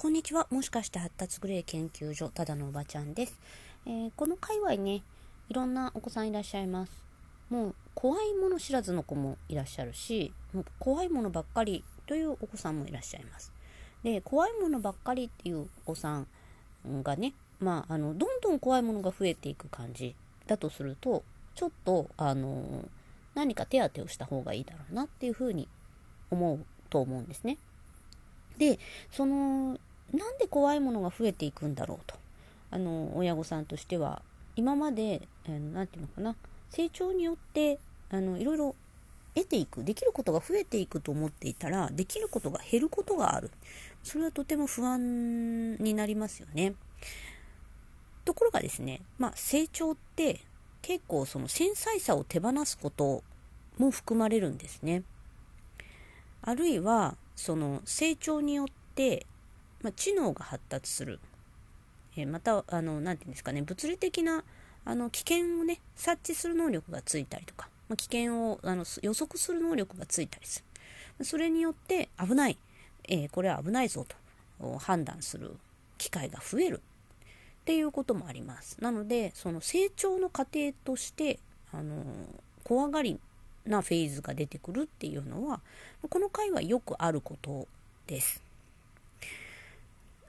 こんにちは。もしかして発達グレー研究所、ただのおばちゃんです。えー、この界隈ね、いろんなお子さんいらっしゃいます。もう、怖いもの知らずの子もいらっしゃるし、もう怖いものばっかりというお子さんもいらっしゃいます。で、怖いものばっかりっていうお子さんがね、まあ、あの、どんどん怖いものが増えていく感じだとすると、ちょっと、あの、何か手当てをした方がいいだろうなっていうふうに思うと思うんですね。で、その、なんで怖いものが増えていくんだろうと。あの、親御さんとしては、今まで、あのなんていうのかな、成長によって、あの、いろいろ得ていく、できることが増えていくと思っていたら、できることが減ることがある。それはとても不安になりますよね。ところがですね、まあ、成長って結構その繊細さを手放すことも含まれるんですね。あるいは、その成長によって、まあ、知能が発達する。えまた、あの、なんていうんですかね、物理的な、あの、危険をね、察知する能力がついたりとか、まあ、危険をあの予測する能力がついたりする。それによって危ない、えー、これは危ないぞと判断する機会が増えるっていうこともあります。なので、その成長の過程として、あの怖がりなフェーズが出てくるっていうのは、この回はよくあることです。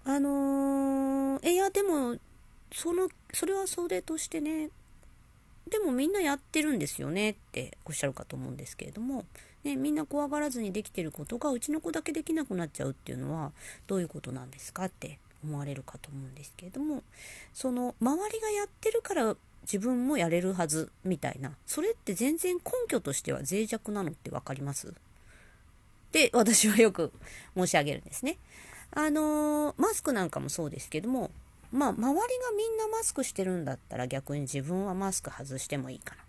あのー、いや、でも、その、それはそれとしてね、でもみんなやってるんですよねっておっしゃるかと思うんですけれども、ね、みんな怖がらずにできてることがうちの子だけできなくなっちゃうっていうのはどういうことなんですかって思われるかと思うんですけれどもその周りがやってるから自分もやれるはずみたいなそれって全然根拠としては脆弱なのって分かります？って私はよく申し上げるんですね。あのー、マスクなんかもそうですけどもまあ、周りがみんなマスクしてるんだったら逆に自分はマスク外してもいいかな。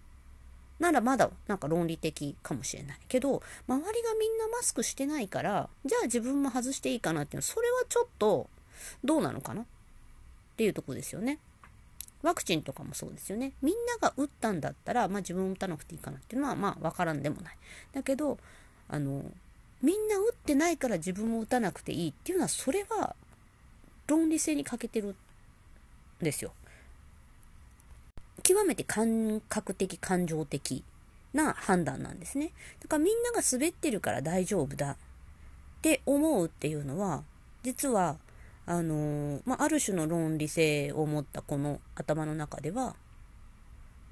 ならまだなんか論理的かもしれないけど、周りがみんなマスクしてないから、じゃあ自分も外していいかなっていうのは、それはちょっとどうなのかな？っていうとこですよね。ワクチンとかもそうですよね。みんなが打ったんだったら、まあ自分打たなくていいかなっていうのは、まあわからんでもない。だけど、あの、みんな打ってないから自分も打たなくていいっていうのは、それは論理性に欠けてるんですよ。極めて感覚的、感情的な判断なんですね。だからみんなが滑ってるから大丈夫だって思うっていうのは、実は、あのー、まあ、ある種の論理性を持ったこの頭の中では、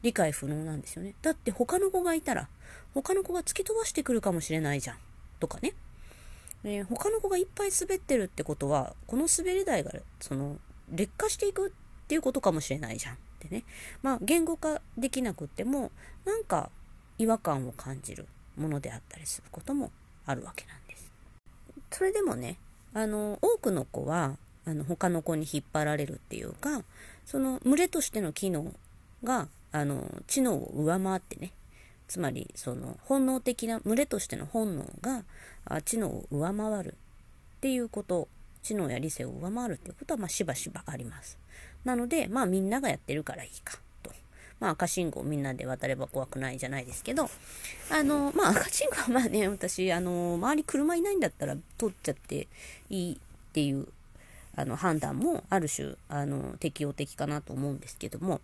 理解不能なんですよね。だって他の子がいたら、他の子が突き飛ばしてくるかもしれないじゃん。とかね。えー、他の子がいっぱい滑ってるってことは、この滑り台が、その、劣化していくっていうことかもしれないじゃんってね。まあ、言語化できなくっても、なんか違和感を感じるものであったりすることもあるわけなんです。それでもね、あの、多くの子は、あの、他の子に引っ張られるっていうか、その群れとしての機能が、あの、知能を上回ってね、つまり、その、本能的な、群れとしての本能が、知能を上回るっていうこと、知能や理性を上回るっていうことは、まあ、しばしばあります。なので、まあみんながやってるからいいかと。まあ赤信号みんなで渡れば怖くないじゃないですけど、あの、まあ赤信号はまあね、私、あの、周り車いないんだったら通っちゃっていいっていう、あの判断もある種、あの、適用的かなと思うんですけども、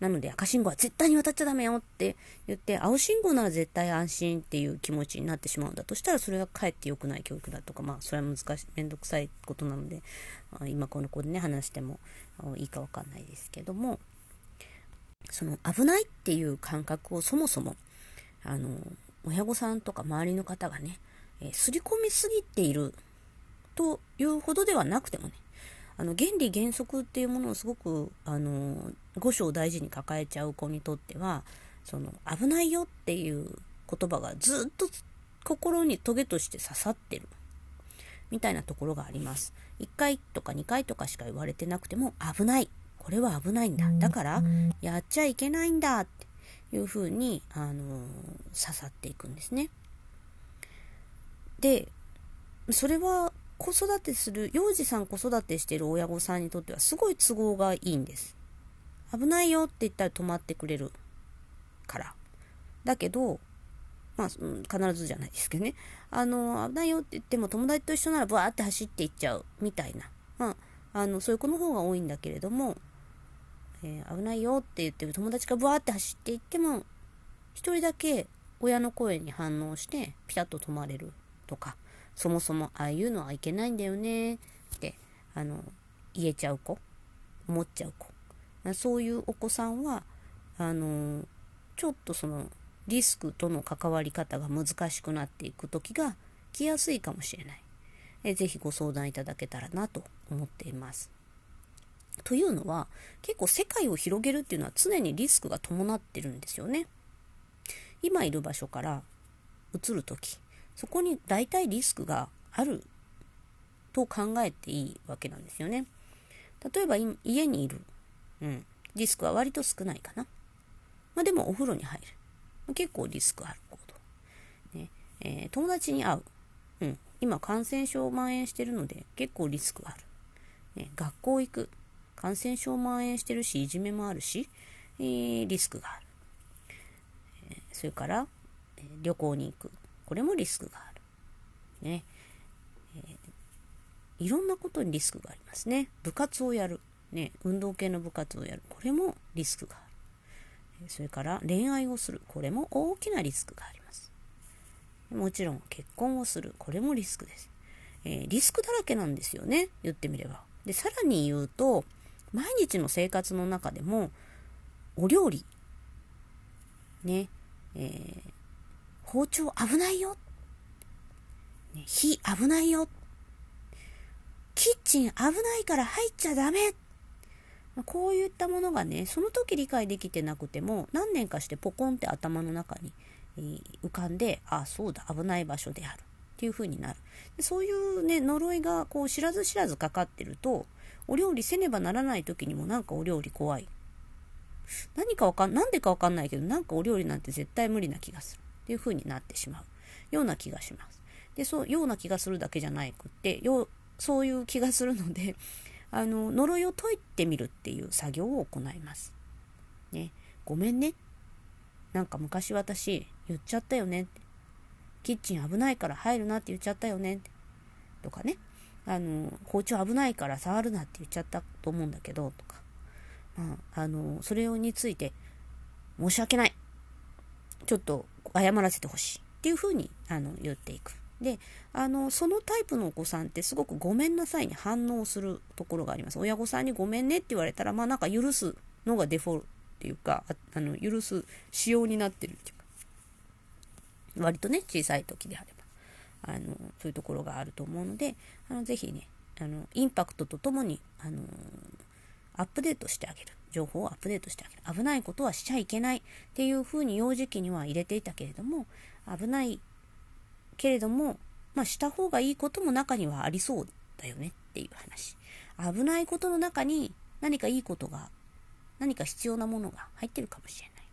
なので赤信号は絶対に渡っちゃダメよって言って、青信号なら絶対安心っていう気持ちになってしまうんだとしたら、それがかえって良くない教育だとか、まあ、それは難しい、めんどくさいことなので、今この子でね、話してもいいかわかんないですけども、その危ないっていう感覚をそもそも、あの、親御さんとか周りの方がね、えー、刷り込みすぎているというほどではなくてもね、あの、原理原則っていうものをすごく、あの、五章大事に抱えちゃう子にとっては、その、危ないよっていう言葉がずっと心にトゲとして刺さってる。みたいなところがあります。1回とか2回とかしか言われてなくても、危ない。これは危ないんだ。だから、やっちゃいけないんだっていうふうに、あの刺さっていくんですね。で、それは子育てする、幼児さん子育てしてる親御さんにとってはすごい都合がいいんです。危ないよって言ったら止まってくれるから。だけど、まあ、必ずじゃないですけどね。あの、危ないよって言っても友達と一緒ならブワーって走っていっちゃうみたいなまあ、あのそういう子の方が多いんだけれども、えー、危ないよって言ってる友達がブワーって走っていっても1人だけ親の声に反応してピタッと止まれるとかそもそもああいうのはいけないんだよねってあの言えちゃう子思っちゃう子そういうお子さんはあのちょっとそのリスクとの関わり方が難しくなっていく時が来やすいかもしれない。えぜひご相談いただけたらなと思っています。というのは結構世界を広げるっていうのは常にリスクが伴ってるんですよね。今いる場所から移る時そこに大体リスクがあると考えていいわけなんですよね。例えば家にいる、うん、リスクは割と少ないかな。まあ、でもお風呂に入る。結構リスクある行動。ねえー、友達に会う。うん、今感染症蔓延してるので結構リスクある。ね、学校行く。感染症蔓延してるし、いじめもあるし、えー、リスクがある。えー、それから、え旅行に行く。これもリスクがある。ね。えいろんなことにリスクがありますね。部活をやる。ね、運動系の部活をやる。これもリスクがある。それから恋愛をする。これも大きなリスクがあります。もちろん結婚をする。これもリスクです。えー、リスクだらけなんですよね。言ってみれば。で、さらに言うと、毎日の生活の中でも、お料理、ね、えー、包丁危ないよ、ね、火危ないよ、キッチン危ないから入っちゃダメ。こういったものがね、その時理解できてなくても、何年かしてポコンって頭の中に、浮かんで、ああ、そうだ、危ない場所である。っていう風になる。でそういうね、呪いがこう知らず知らずかかってると、お料理せねばならない時にもなんかお料理怖い。何かわかん、なんでかわかんないけど、なんかお料理なんて絶対無理な気がする。っていう風になってしまうような気がします。で、そう、ような気がするだけじゃなくって、よそういう気がするので、あの、呪いを解いてみるっていう作業を行います。ね、ごめんね。なんか昔私言っちゃったよねって。キッチン危ないから入るなって言っちゃったよね。とかね。あの、包丁危ないから触るなって言っちゃったと思うんだけど、とか。まあ、あの、それについて、申し訳ない。ちょっと謝らせてほしい。っていうふうに、あの、言っていく。で、あの、そのタイプのお子さんってすごくごめんなさいに反応するところがあります。親御さんにごめんねって言われたら、まあなんか許すのがデフォルっていうか、ああの、許す仕様になってるっていうか、割とね、小さい時であれば、あの、そういうところがあると思うので、あの、ぜひね、あの、インパクトとともに、あの、アップデートしてあげる。情報をアップデートしてあげる。危ないことはしちゃいけないっていうふうに幼児期には入れていたけれども、危ないけれども、まあ、した方がいいことも中にはありそうだよねっていう話。危ないことの中に何かいいことが、何か必要なものが入ってるかもしれない。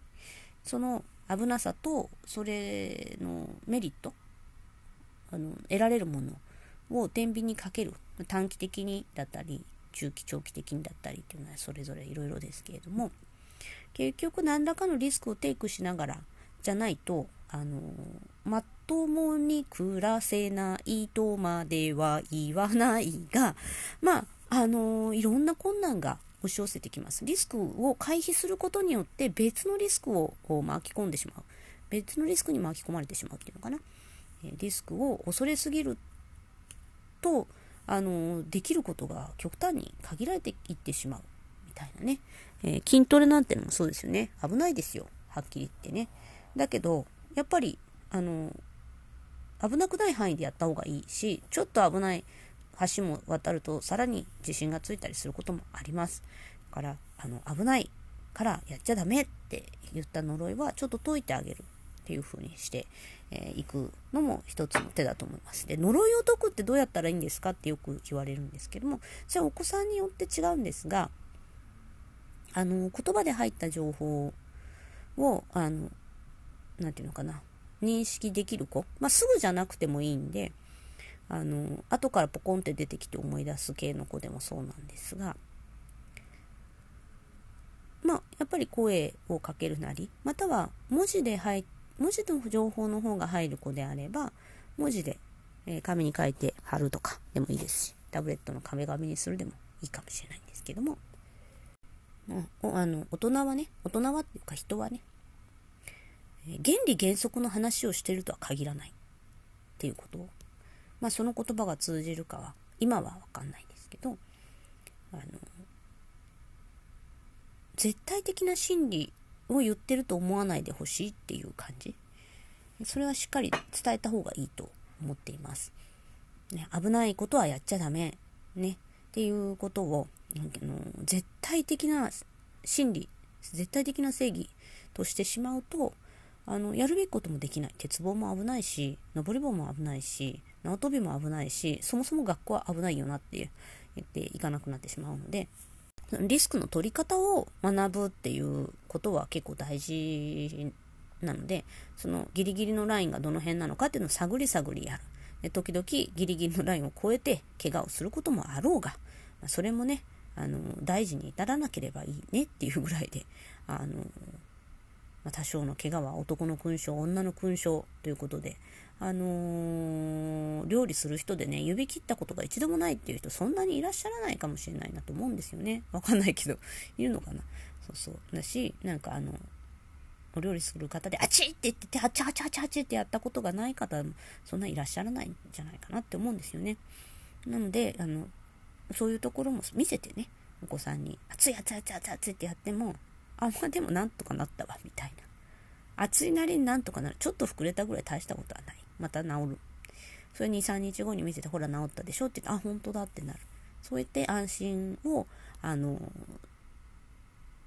その危なさと、それのメリット、あの、得られるものを天秤にかける。短期的にだったり、中期、長期的にだったりっていうのはそれぞれいろいろですけれども、結局何らかのリスクをテイクしながらじゃないと、あの、まともに暮らせないとまでは言わないが、まあ、あのいろんな困難が押し寄せてきます。リスクを回避することによって別のリスクを巻き込んでしまう。別のリスクに巻き込まれてしまうっていうのかな。リスクを恐れすぎると、あのできることが極端に限られていってしまうみたいなね。えー、筋トレなんてのもそうですよね。危ないですよ。はっきり言ってね。だけど、やっぱり、あの、危なくない範囲でやった方がいいし、ちょっと危ない橋も渡るとさらに地震がついたりすることもあります。だから、あの、危ないからやっちゃダメって言った呪いはちょっと解いてあげるっていう風にして、えー、くのも一つの手だと思います。で、呪いを解くってどうやったらいいんですかってよく言われるんですけども、それはお子さんによって違うんですが、あの、言葉で入った情報を、あの、なんていうのかな、認識できる子、まあ、すぐじゃなくてもいいんで、あの、後からポコンって出てきて思い出す系の子でもそうなんですが、まあ、やっぱり声をかけるなり、または文字で入っ、文字の情報の方が入る子であれば、文字で、えー、紙に書いて貼るとかでもいいですし、タブレットの壁紙にするでもいいかもしれないんですけども、うん、あの大人はね大人はっていうか人はね原理原則の話をしてるとは限らないっていうことを、まあ、その言葉が通じるかは今は分かんないんですけどあの絶対的な真理を言ってると思わないでほしいっていう感じ？それはしっかり伝えた方がいいと思っています、ね、危ないことはやっちゃダメ。ね。っていうことをあの絶対的な真理絶対的な正義としてしまうとあのやるべきこともできない。鉄棒も危ないし登り棒も危ないし縄跳びも危ないしそもそも学校は危ないよなって言っていかなくなってしまうのでリスクの取り方を学ぶっていうことは結構大事なのでそのギリギリのラインがどの辺なのかっていうのを探り探りやる。時々ギリギリのラインを越えて怪我をすることもあろうが、それもねあの大事に至らなければいいねっていうぐらいであのまあ、多少の怪我は男の勲章、女の勲章ということで、あのー、料理する人でね、指切ったことが一度もないっていう人、そんなにいらっしゃらないかもしれないなと思うんですよね。わかんないけど、いるのかな。そうそう。だし、なんかあの、お料理する方で、あちって言って、あちゃあちゃあちゃあちってやったことがない方も、そんないらっしゃらないんじゃないかなって思うんですよね。なので、あの、そういうところも見せてね、お子さんに、熱い熱い熱い熱いってやっても、あ、まあでもなんとかなったわ、みたいな。暑いなりになんとかなる。ちょっと膨れたぐらい大したことはない。また治る。それ2、3日後に見せて、ほら治ったでしょ？って言って、あ、本当だってなる。そうやって安心を、あの、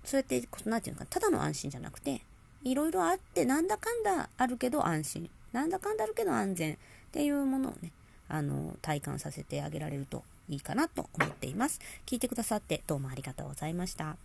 そうやって、なんていうのか、ただの安心じゃなくて、いろいろあって、なんだかんだあるけど安心。なんだかんだあるけど安全っていうものをね、あの、体感させてあげられるといいかなと思っています。聞いてくださってどうもありがとうございました。